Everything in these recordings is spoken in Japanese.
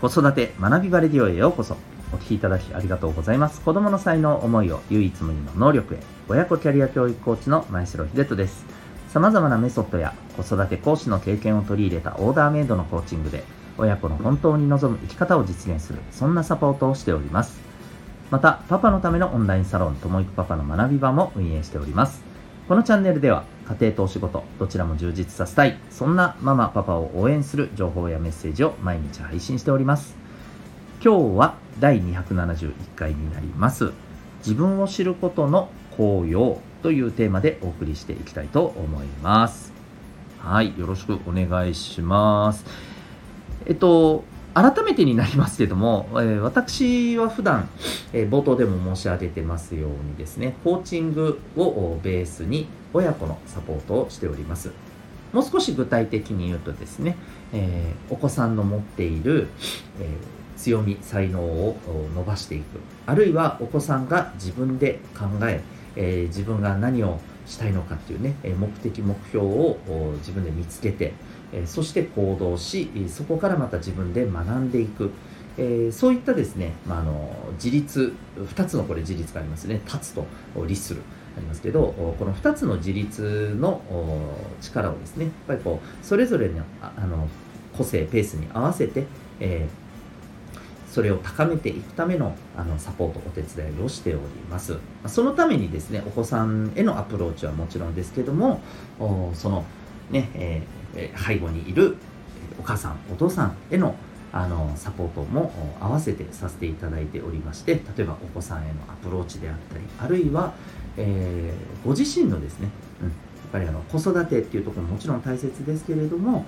子育て学びバレディオへようこそ。お聞きいただきありがとうございます。子供の才能思いを唯一無二の能力へ。親子キャリア教育コーチの前城秀人です。様々なメソッドや子育て講師の経験を取り入れたオーダーメイドのコーチングで親子の本当に望む生き方を実現するそんなサポートをしております。またパパのためのオンラインサロンともいくパパの学び場も運営しております。このチャンネルでは家庭とお仕事どちらも充実させたい。そんなママパパを応援する情報やメッセージを毎日配信しております。今日は第271回になります。自分を知ることの効用というテーマでお送りしていきたいと思います。はいよろしくお願いします。えっと改めてになりますけども、えー、私は普段、えー、冒頭でも申し上げてますようにですね、コーチングをベースに親子のサポートをしております。もう少し具体的に言うとですね、えー、お子さんの持っている、え強み、才能を伸ばしていく。あるいはお子さんが自分で考え、え自分が何をしたいのかっていうね、目的、目標を自分で見つけて、えそして行動しそこからまた自分で学んでいく、えそういったですね、まあ、あの自立2つのこれ自立がありますね立つと立するありますけどこの2つの自立の力をですねやっぱりこうそれぞれのあの個性ペースに合わせて、えーそれを高めていくためのあのサポート、お手伝いをしております。そのためにですね、お子さんへのアプローチはもちろんですけども、そのね、えー、背後にいるお母さん、お父さんへのあのサポートも合わせてさせていただいておりまして例えばお子さんへのアプローチであったりあるいは、えー、ご自身のですね、うん、やっぱりあの子育てっていうところももちろん大切ですけれども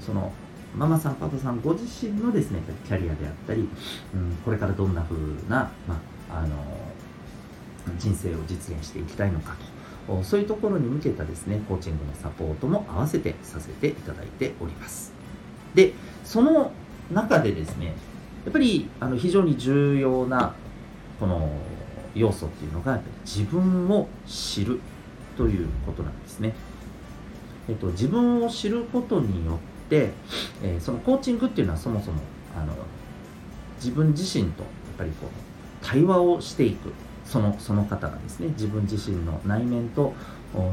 そのママさんパパさんご自身のですねキャリアであったり、うん、これからどんな風な、まあ、あの人生を実現していきたいのかとそういうところに向けたですね、コーチングのサポートも合わせてさせていただいております。で、その中でですね、やっぱりあの非常に重要なこの要素っていうのが、やっぱり自分を知るということなんですね。えっと、自分を知ることによって、えー、そのコーチングっていうのはそもそもあの自分自身とやっぱりこう対話をしていくそのその方がですね自分自身の内面と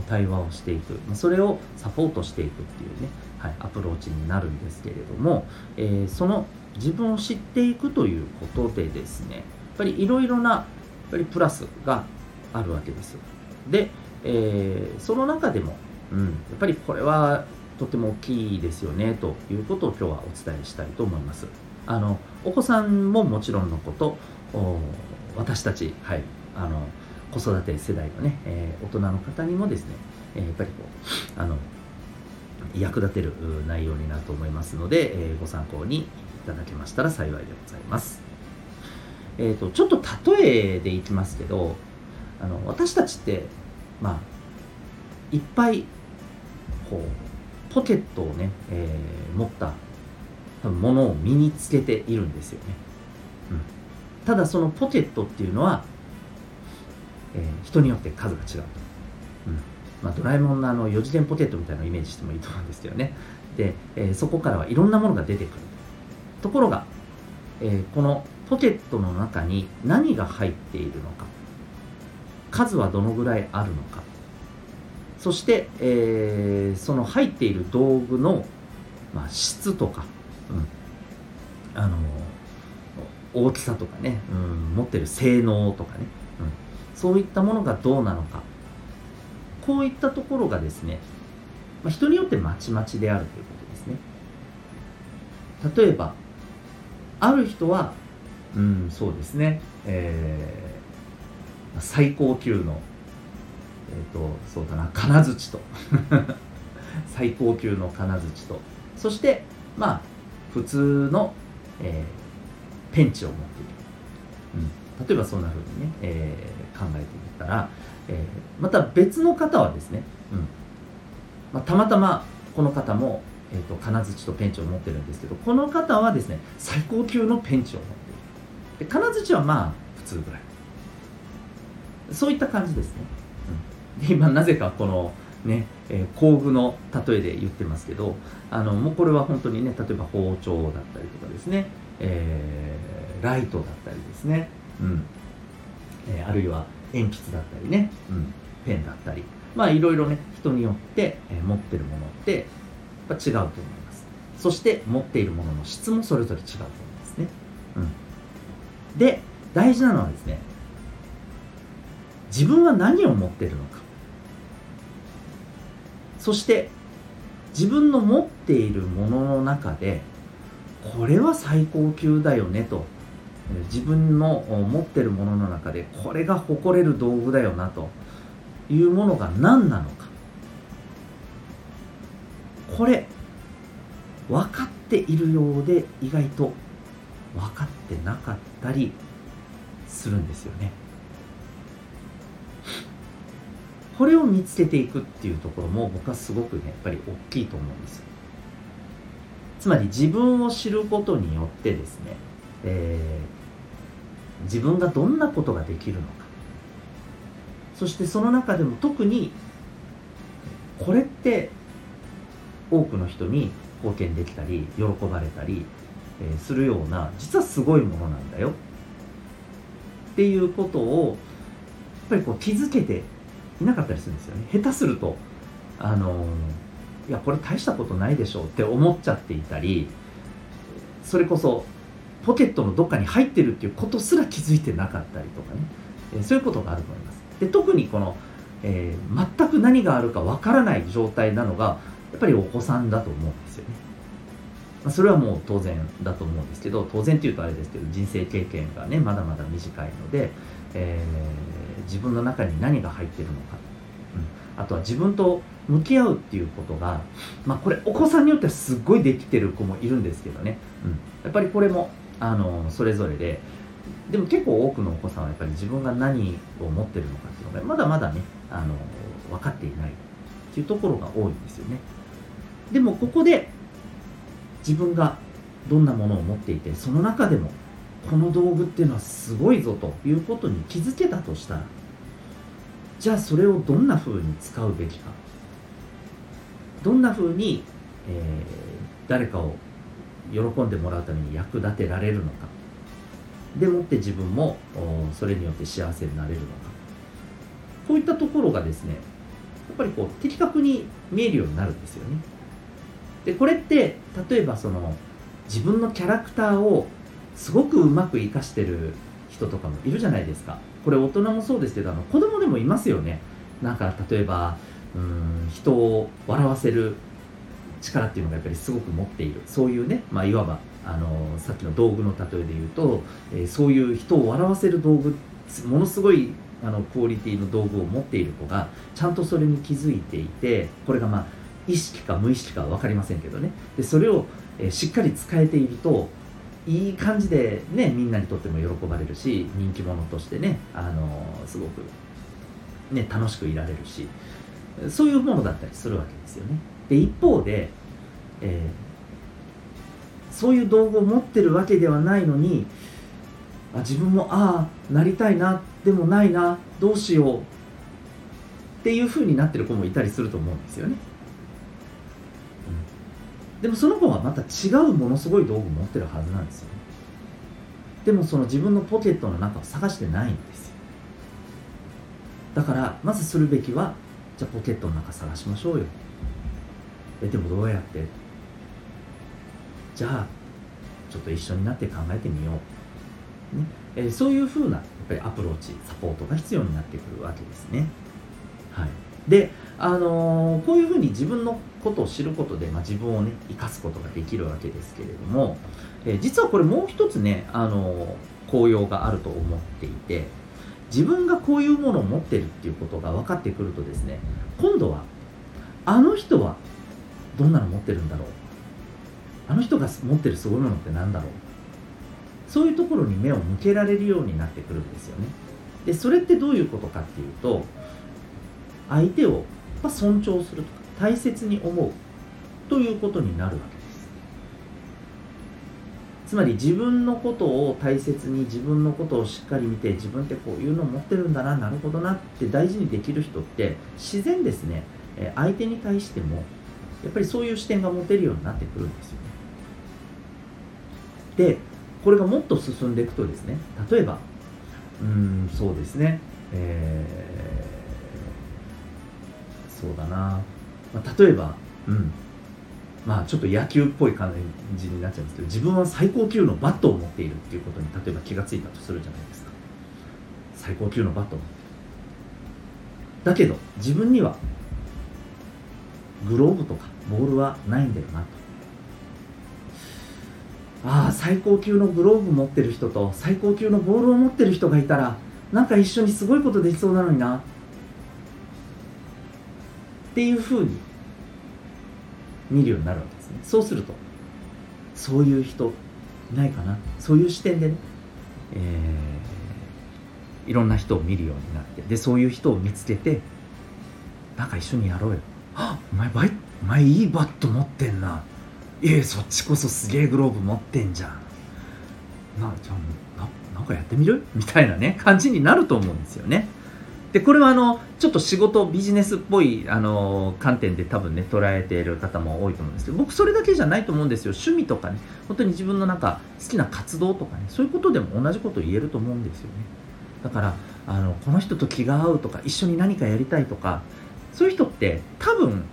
対話をしていくそれをサポートしていくっていうね、はい、アプローチになるんですけれども、えー、その自分を知っていくということでですねやっぱりいろいろなやっぱりプラスがあるわけですで、えー、その中でも、うん、やっぱりこれはとても大きいですよねということを今日はお伝えしたいと思いますあのお子さんももちろんのこと私たち、はい、あの子育て世代のね、えー、大人の方にもですね、えー、やっぱりこうあの役立てる内容になると思いますので、えー、ご参考にいただけましたら幸いでございます。えーと、ちょっと例えでいきますけどあの私たちってまあいっぱいこうポケットをね、えー、持ったものを身につけているんですよね。うん、ただそのポケットっていうのはえー、人によって数が違うと、うん。まあ、ドラえもんのあの4次元ポケットみたいなのをイメージしてもいいと思うんですけどね。で、えー、そこからはいろんなものが出てくる。ところが、えー、このポケットの中に何が入っているのか。数はどのぐらいあるのか。そして、えー、その入っている道具の、まあ、質とか、うん、あの大きさとかね、うん、持ってる性能とかね。うん。そういったものがどうなのか。こういったところがですね、まあ、人によってまちまちであるということですね。例えばある人はうんそうですね、えー、最高級のえっ、ー、とそうだな金槌と。最高級の金槌と。そしてまあ普通の、えー、ペンチを持っている、うん、例えばそんな風にね、えー考えてみたら、えー、また別の方はですね、うん。まあ、たまたまこの方も、えーと、金槌とペンチを持ってるんですけどこの方はですね最高級のペンチを持っている。で金槌はまあ普通ぐらい。そういった感じですね、うん、で今なぜかこのね、えー、工具の例えで言ってますけどあのもうこれは本当にね例えば包丁だったりとかですね、えー、ライトだったりですね、うん。えー、あるいは鉛筆だったりね、うん、ペンだったり。まあいろいろね人によって、え、持ってるものってやっぱ違うと思います。そして持っているものの質もそれぞれ違うと思いますね、うん、で大事なのはですね自分は何を持ってるのか。そして自分の持っているものの中でこれは最高級だよねと。自分の持ってるものの中でこれが誇れる道具だよなと。いうものが何なのか。これ分かっているようで意外と分かってなかった。たりするんですよね。これを見つけていくっていうところも僕はすごくねやっぱり大きいと思うんです。つまり自分を知ることによってですね、えー、自分がどんなことができるのか。そしてその中でも特にこれって多くの人に貢献できたり喜ばれたり、え、するような実はすごいものなんだよ。っていうことをやっぱりこう気づけていなかったりするんですよね。下手するとあのいやこれ大したことないでしょうって思っちゃっていたりそれこそポケットのどっかに入ってるっていうことすら気づいてなかったりとかね、えそういうことがあると思います。で特にこの、えー、全く何があるかわからない状態なのがやっぱりお子さんだと思うんですよね、まあ、それはもう当然だと思うんですけど当然っていうとあれですけど人生経験がねまだまだ短いので、えー、自分の中に何が入ってるのか、うん、あとは自分と向き合うっていうことが、まあ、これお子さんによってはすっごいできてる子もいるんですけどね、うん、やっぱりこれもあのそれぞれででも結構多くのお子さんはやっぱり自分が何を持ってるのかっていうのがまだまだねあの分かっていないっていうところが多いんですよね。でもここで自分がどんなものを持っていてその中でもこの道具っていうのはすごいぞということに気づけたとしたらじゃあそれをどんな風に使うべきか。どんな風に、えー、誰かを喜んでもらうために役立てられるのか。でもって自分もそれによって幸せになれるのか。こういったところがですねやっぱりこう的確に見えるようになるんですよね。でこれって例えばその自分のキャラクターをすごくうまく生かしてる人とかもいるじゃないですか。これ大人もそうですけどあの子供でもいますよね。なんか例えばうん人を笑わせる力っていうのがやっぱりすごく持っている。そういうね、まあ、いわばあのさっきの道具の例えで言うと、えー、そういう人を笑わせる道具ものすごいあのクオリティの道具を持っている子がちゃんとそれに気づいていてこれがまあ意識か無意識かは分かりませんけどね。でそれを、え、しっかり使えているといい感じでねみんなにとっても喜ばれるし人気者としてねあのすごくね楽しくいられるしそういうものだったりするわけですよね。で一方で、えー、そういう道具を持ってるわけではないのにあ自分もああなりたいなでもないなどうしようっていう風になってる子もいたりすると思うんですよね、でもその子はまた違うものすごい道具持ってるはずなんですよね。でもその自分のポケットの中を探してないんですよ。だからまずするべきはじゃあポケットの中探しましょうよ。えでもどうやって？じゃあちょっと一緒になって考えてみよう、ね。えー、そういうふうなやっぱりアプローチサポートが必要になってくるわけですね。はい、で、あのー、こういうふうに自分のことを知ることで、まあ、自分をね生かすことができるわけですけれども、えー、実はこれもう一つね、あの効用があると思っていて自分がこういうものを持ってるっていうことが分かってくるとですね今度はあの人はどんなの持ってるんだろう？あの人が持ってるすごいものって何だろう？そういうところに目を向けられるようになってくるんですよね。でそれってどういうことかっていうと相手を尊重するとか大切に思うということになるわけです。つまり自分のことを大切に自分のことをしっかり見て自分ってこういうのを持ってるんだななるほどなって大事にできる人って自然ですね。相手に対してもやっぱりそういう視点が持てるようになってくるんですよね。でこれがもっと進んでいくとですね例えばうんそうですね。えー、そうだな、まあ、例えばうん。まあちょっと野球っぽい感じになっちゃうんですけど自分は最高級のバットを持っているっていうことに例えば気がついたとするじゃないですか。最高級のバットを持ってだけど自分にはグローブとかボールはないんだよなと。ああ最高級のグローブ持ってる人と最高級のボールを持ってる人がいたらなんか一緒にすごいことできそうなのにな。っていうふうに見るようになるわけですね。そうするとそういう人いないかな？そういう視点でね、えー、いろんな人を見るようになってでそういう人を見つけてなんか一緒にやろうよ。あお前バイお前いいバット持ってんな。ええそっちこそすげえグローブ持ってんじゃん。なじゃあななんかやってみる？みたいなね感じになると思うんですよね。でこれはあのちょっと仕事ビジネスっぽいあの観点で多分ね捉えている方も多いと思うんですけど僕それだけじゃないと思うんですよ。趣味とかね本当に自分のなんか好きな活動とかねそういうことでも同じこと言えると思うんですよね。だからあのこの人と気が合うとか一緒に何かやりたいとかそういう人って多分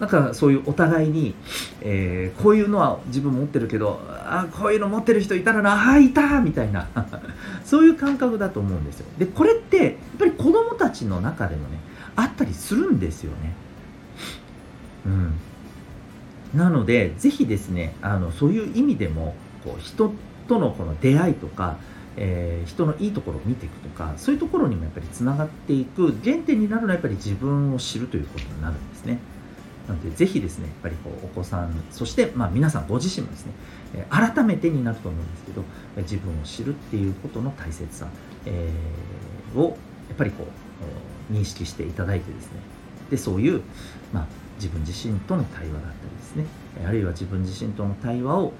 なんかそういうお互いに、えー、こういうのは自分持ってるけどあこういうの持ってる人いたらなあいたみたいな そういう感覚だと思うんですよ。でこれってやっぱり子供たちの中でもねあったりするんですよね。うん。なのでぜひですねあのそういう意味でもこう人とのこの出会いとかえー、人のいいところを見ていくとかそういうところにもやっぱりつながっていく原点になるのはやっぱり自分を知るということになるんですね。なので、ぜひですね、やっぱりこうお子さん、そして、まあ、皆さんご自身もですね、改めてになると思うんですけど、自分を知るっていうことの大切さ、えー、をやっぱりこう認識していただいてですね、でそういう、まあ、自分自身との対話だったりですね、あるいは自分自身との対話を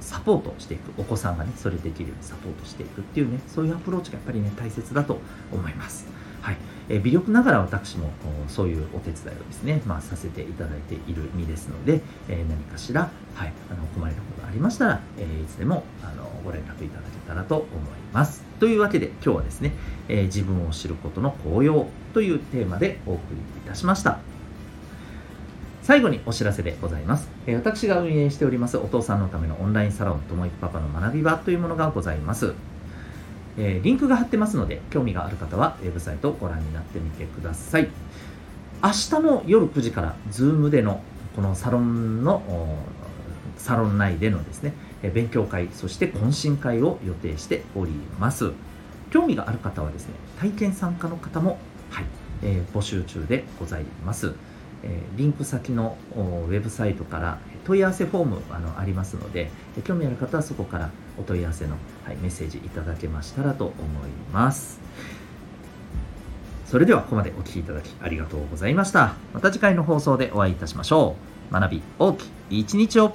サポートしていくお子さんがねそれできるようにサポートしていくっていうねそういうアプローチがやっぱりね大切だと思います。はい、えー、微力ながら私もそういうお手伝いをですね、まあ、させていただいている身ですので、えー、何かしら、はい、あの困りのことがありましたら、えー、いつでもあのご連絡いただけたらと思いますというわけで今日はですね、え自分を知ることの効用というテーマでお送りいたしました最後にお知らせでございます。え私が運営しておりますお父さんのためのオンラインサロンともいくパパの学び場というものがございます。えー、リンクが貼ってますので、興味がある方はウェブサイトをご覧になってみてください。明日の夜9時から、Zoom でのこのサロンの、サロン内でのですね、勉強会、そして懇親会を予定しております。興味がある方はですね、体験参加の方も、はい、えー、募集中でございます。えリンク先のウェブサイトから問い合わせフォームあのありますので、興味ある方はそこからお問い合わせの、はい、メッセージいただけましたらと思います。それではここまでお聴きいただきありがとうございました。また次回の放送でお会いいたしましょう。学び大きい一日を